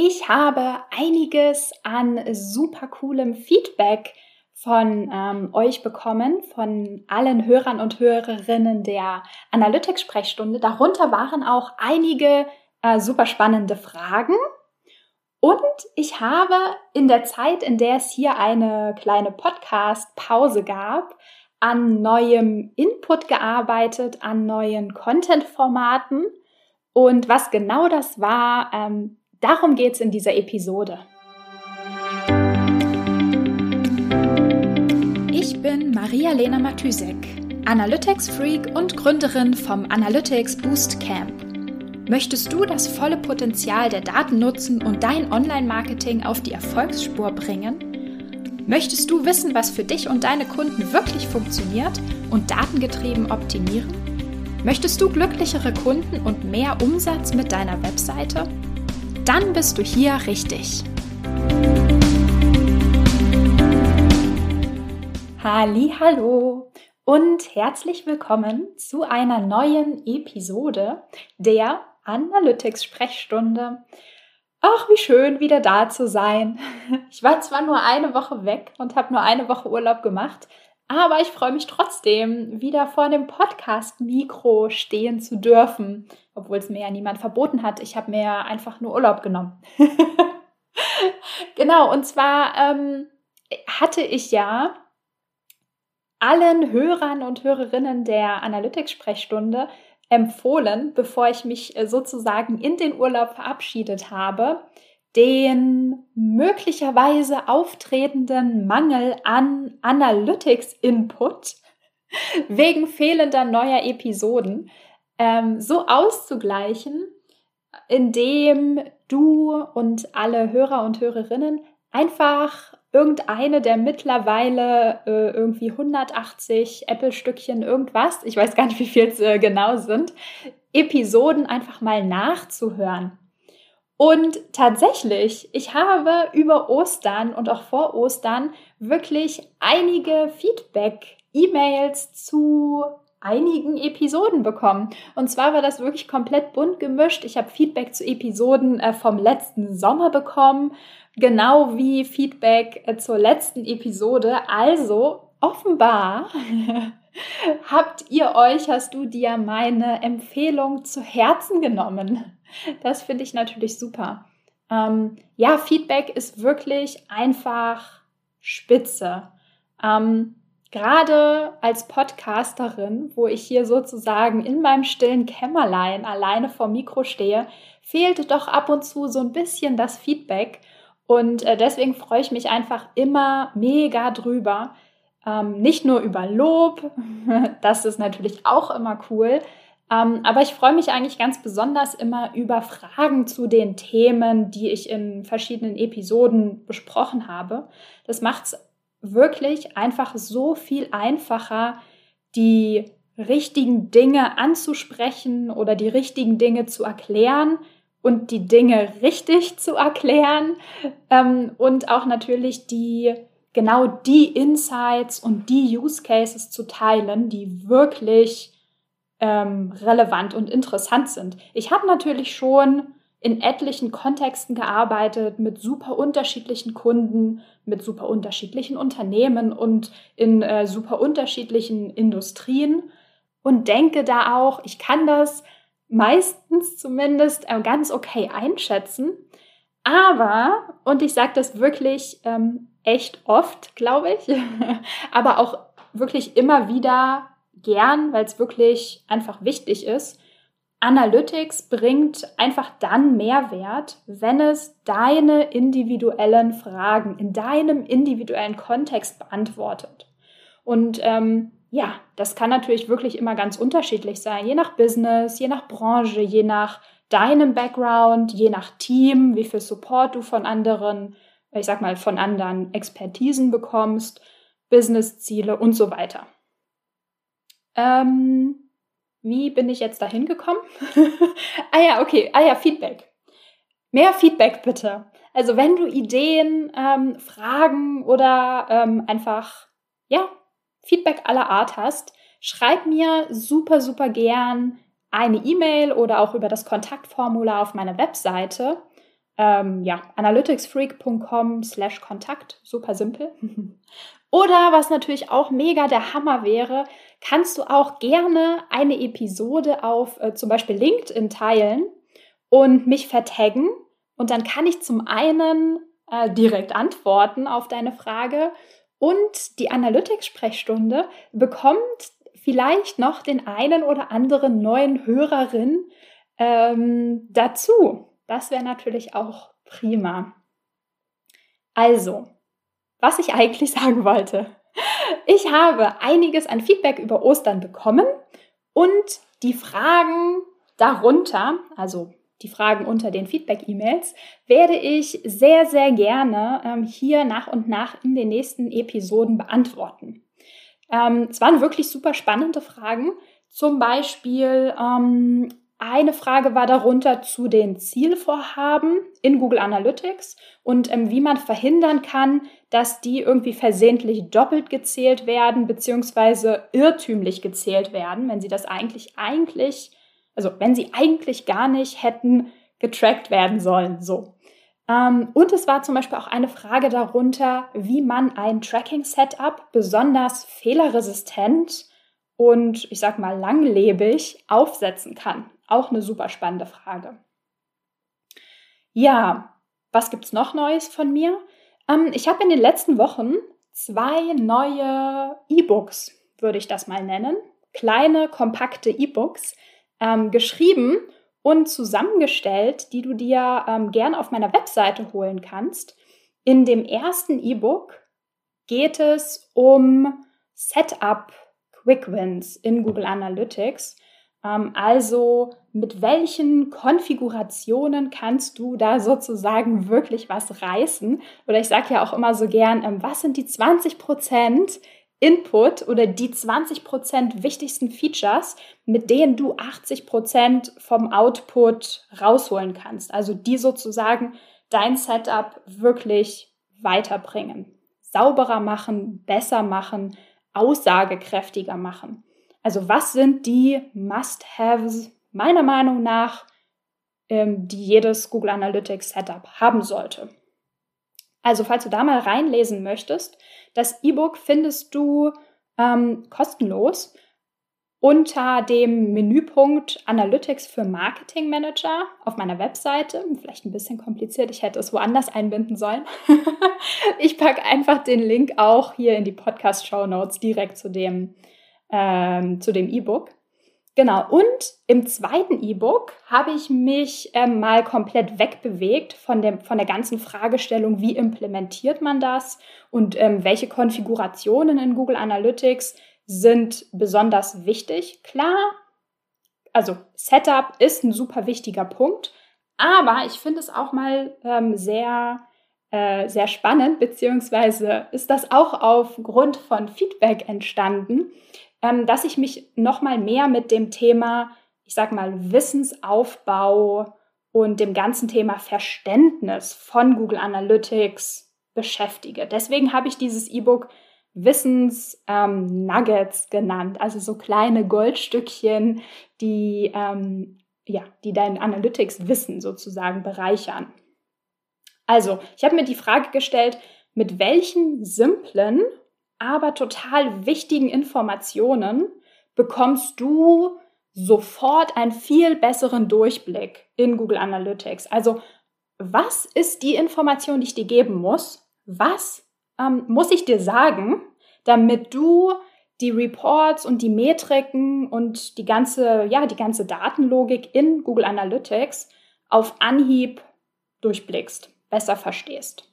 Ich habe einiges an super coolem Feedback von ähm, euch bekommen, von allen Hörern und Hörerinnen der Analytics-Sprechstunde. Darunter waren auch einige äh, super spannende Fragen. Und ich habe in der Zeit, in der es hier eine kleine Podcast-Pause gab, an neuem Input gearbeitet, an neuen Content-Formaten. Und was genau das war, ähm, Darum geht es in dieser Episode. Ich bin Maria-Lena Matysek, Analytics-Freak und Gründerin vom Analytics Boost Camp. Möchtest du das volle Potenzial der Daten nutzen und dein Online-Marketing auf die Erfolgsspur bringen? Möchtest du wissen, was für dich und deine Kunden wirklich funktioniert und datengetrieben optimieren? Möchtest du glücklichere Kunden und mehr Umsatz mit deiner Webseite? Dann bist du hier richtig. Hallo und herzlich willkommen zu einer neuen Episode der Analytics Sprechstunde. Ach, wie schön, wieder da zu sein. Ich war zwar nur eine Woche weg und habe nur eine Woche Urlaub gemacht, aber ich freue mich trotzdem, wieder vor dem Podcast-Mikro stehen zu dürfen, obwohl es mir ja niemand verboten hat. Ich habe mir einfach nur Urlaub genommen. genau, und zwar ähm, hatte ich ja allen Hörern und Hörerinnen der Analytics-Sprechstunde empfohlen, bevor ich mich äh, sozusagen in den Urlaub verabschiedet habe, den möglicherweise auftretenden Mangel an Analytics-Input wegen fehlender neuer Episoden ähm, so auszugleichen, indem du und alle Hörer und Hörerinnen einfach irgendeine der mittlerweile äh, irgendwie 180 Apple-Stückchen irgendwas, ich weiß gar nicht, wie viel es äh, genau sind, Episoden einfach mal nachzuhören. Und tatsächlich, ich habe über Ostern und auch vor Ostern wirklich einige Feedback-E-Mails zu einigen Episoden bekommen. Und zwar war das wirklich komplett bunt gemischt. Ich habe Feedback zu Episoden äh, vom letzten Sommer bekommen, genau wie Feedback äh, zur letzten Episode. Also offenbar habt ihr euch, hast du dir meine Empfehlung zu Herzen genommen. Das finde ich natürlich super. Ähm, ja, Feedback ist wirklich einfach spitze. Ähm, Gerade als Podcasterin, wo ich hier sozusagen in meinem stillen Kämmerlein alleine vor Mikro stehe, fehlt doch ab und zu so ein bisschen das Feedback. Und äh, deswegen freue ich mich einfach immer mega drüber. Ähm, nicht nur über Lob, das ist natürlich auch immer cool, ähm, aber ich freue mich eigentlich ganz besonders immer über Fragen zu den Themen, die ich in verschiedenen Episoden besprochen habe. Das macht es wirklich einfach so viel einfacher, die richtigen Dinge anzusprechen oder die richtigen Dinge zu erklären und die Dinge richtig zu erklären ähm, und auch natürlich die genau die Insights und die Use Cases zu teilen, die wirklich ähm, relevant und interessant sind. Ich habe natürlich schon in etlichen Kontexten gearbeitet mit super unterschiedlichen Kunden, mit super unterschiedlichen Unternehmen und in äh, super unterschiedlichen Industrien und denke da auch, ich kann das meistens zumindest äh, ganz okay einschätzen. Aber, und ich sage das wirklich ähm, echt oft, glaube ich, aber auch wirklich immer wieder gern, weil es wirklich einfach wichtig ist, Analytics bringt einfach dann Mehrwert, wenn es deine individuellen Fragen in deinem individuellen Kontext beantwortet. Und ähm, ja, das kann natürlich wirklich immer ganz unterschiedlich sein, je nach Business, je nach Branche, je nach deinem Background, je nach Team, wie viel Support du von anderen, ich sag mal, von anderen Expertisen bekommst, Businessziele und so weiter. Ähm, wie bin ich jetzt dahin gekommen? ah ja, okay. Ah ja, Feedback. Mehr Feedback bitte. Also wenn du Ideen, ähm, Fragen oder ähm, einfach, ja, Feedback aller Art hast, schreib mir super, super gern eine E-Mail oder auch über das Kontaktformular auf meiner Webseite. ähm, ja, analyticsfreak.com slash Kontakt, super simpel. Oder was natürlich auch mega der Hammer wäre, kannst du auch gerne eine Episode auf äh, zum Beispiel LinkedIn teilen und mich vertaggen. Und dann kann ich zum einen äh, direkt antworten auf deine Frage und die Analytics-Sprechstunde bekommt vielleicht noch den einen oder anderen neuen Hörerin ähm, dazu. Das wäre natürlich auch prima. Also, was ich eigentlich sagen wollte. Ich habe einiges an Feedback über Ostern bekommen und die Fragen darunter, also die Fragen unter den Feedback-E-Mails, werde ich sehr, sehr gerne ähm, hier nach und nach in den nächsten Episoden beantworten. Ähm, es waren wirklich super spannende Fragen. Zum Beispiel ähm, eine Frage war darunter zu den Zielvorhaben in Google Analytics und ähm, wie man verhindern kann, dass die irgendwie versehentlich doppelt gezählt werden, beziehungsweise irrtümlich gezählt werden, wenn sie das eigentlich, eigentlich also wenn sie eigentlich gar nicht hätten getrackt werden sollen. So. Ähm, und es war zum Beispiel auch eine Frage darunter, wie man ein Tracking-Setup besonders fehlerresistent und ich sag mal langlebig aufsetzen kann. Auch eine super spannende Frage. Ja, was gibt's noch Neues von mir? Ähm, ich habe in den letzten Wochen zwei neue E-Books, würde ich das mal nennen. Kleine, kompakte E-Books, ähm, geschrieben und zusammengestellt, die du dir ähm, gern auf meiner Webseite holen kannst. In dem ersten E-Book geht es um Setup Quick Wins in Google Analytics. Ähm, also mit welchen Konfigurationen kannst du da sozusagen wirklich was reißen? Oder ich sage ja auch immer so gern, ähm, was sind die 20 Prozent, Input oder die 20% wichtigsten Features, mit denen du 80% vom Output rausholen kannst. Also die sozusagen dein Setup wirklich weiterbringen, sauberer machen, besser machen, aussagekräftiger machen. Also was sind die Must-Haves meiner Meinung nach, ähm, die jedes Google Analytics Setup haben sollte? Also falls du da mal reinlesen möchtest, das E-Book findest du ähm, kostenlos unter dem Menüpunkt Analytics für Marketing Manager auf meiner Webseite. Vielleicht ein bisschen kompliziert, ich hätte es woanders einbinden sollen. ich packe einfach den Link auch hier in die Podcast-Show Notes direkt zu dem ähm, zu dem E-Book. Genau, und im zweiten E-Book habe ich mich ähm, mal komplett wegbewegt von, dem, von der ganzen Fragestellung, wie implementiert man das und ähm, welche Konfigurationen in Google Analytics sind besonders wichtig. Klar, also Setup ist ein super wichtiger Punkt, aber ich finde es auch mal ähm, sehr, äh, sehr spannend, beziehungsweise ist das auch aufgrund von Feedback entstanden, ähm, dass ich mich noch mal mehr mit dem Thema, ich sag mal, Wissensaufbau und dem ganzen Thema Verständnis von Google Analytics beschäftige. Deswegen habe ich dieses E-Book Wissens-Nuggets ähm, genannt, also so kleine Goldstückchen, die, ähm, ja, die dein Analytics-Wissen sozusagen bereichern. Also, ich habe mir die Frage gestellt, mit welchen simplen aber total wichtigen Informationen bekommst du sofort einen viel besseren Durchblick in Google Analytics. Also was ist die Information, die ich dir geben muss? Was ähm, muss ich dir sagen, damit du die Reports und die Metriken und die ganze, ja, die ganze Datenlogik in Google Analytics auf Anhieb durchblickst, besser verstehst.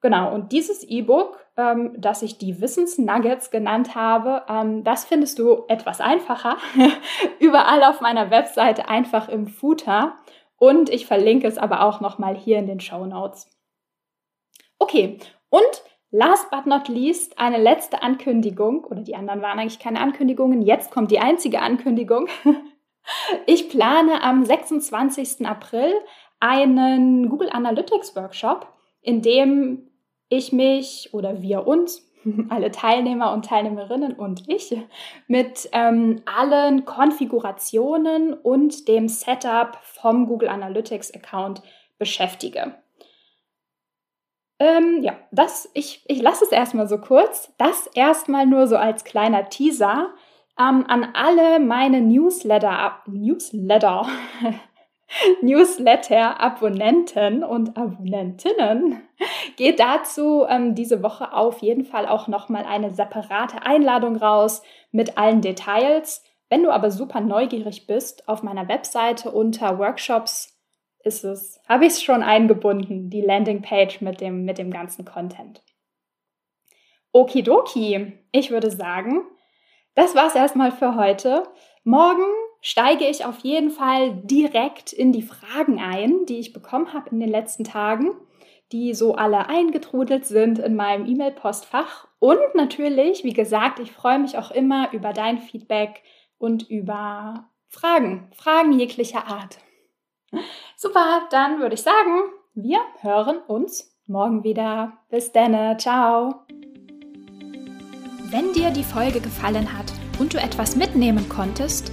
Genau, und dieses E-Book, ähm, das ich die Wissensnuggets genannt habe, ähm, das findest du etwas einfacher überall auf meiner Webseite, einfach im Footer. Und ich verlinke es aber auch nochmal hier in den Show Notes. Okay, und last but not least eine letzte Ankündigung, oder die anderen waren eigentlich keine Ankündigungen, jetzt kommt die einzige Ankündigung. Ich plane am 26. April einen Google Analytics Workshop, in dem ich mich oder wir uns, alle Teilnehmer und Teilnehmerinnen und ich, mit ähm, allen Konfigurationen und dem Setup vom Google Analytics Account beschäftige. Ähm, ja, das, ich, ich lasse es erstmal so kurz. Das erstmal nur so als kleiner Teaser ähm, an alle meine Newsletter, Newsletter, Newsletter-Abonnenten und Abonnentinnen geht dazu ähm, diese Woche auf jeden Fall auch nochmal eine separate Einladung raus mit allen Details. Wenn du aber super neugierig bist, auf meiner Webseite unter Workshops ist es, habe ich es schon eingebunden, die Landingpage mit dem, mit dem ganzen Content. Okidoki, ich würde sagen, das war es erstmal für heute. Morgen steige ich auf jeden Fall direkt in die Fragen ein, die ich bekommen habe in den letzten Tagen, die so alle eingetrudelt sind in meinem E-Mail-Postfach. Und natürlich, wie gesagt, ich freue mich auch immer über dein Feedback und über Fragen, Fragen jeglicher Art. Super, dann würde ich sagen, wir hören uns morgen wieder. Bis dann, ciao. Wenn dir die Folge gefallen hat und du etwas mitnehmen konntest,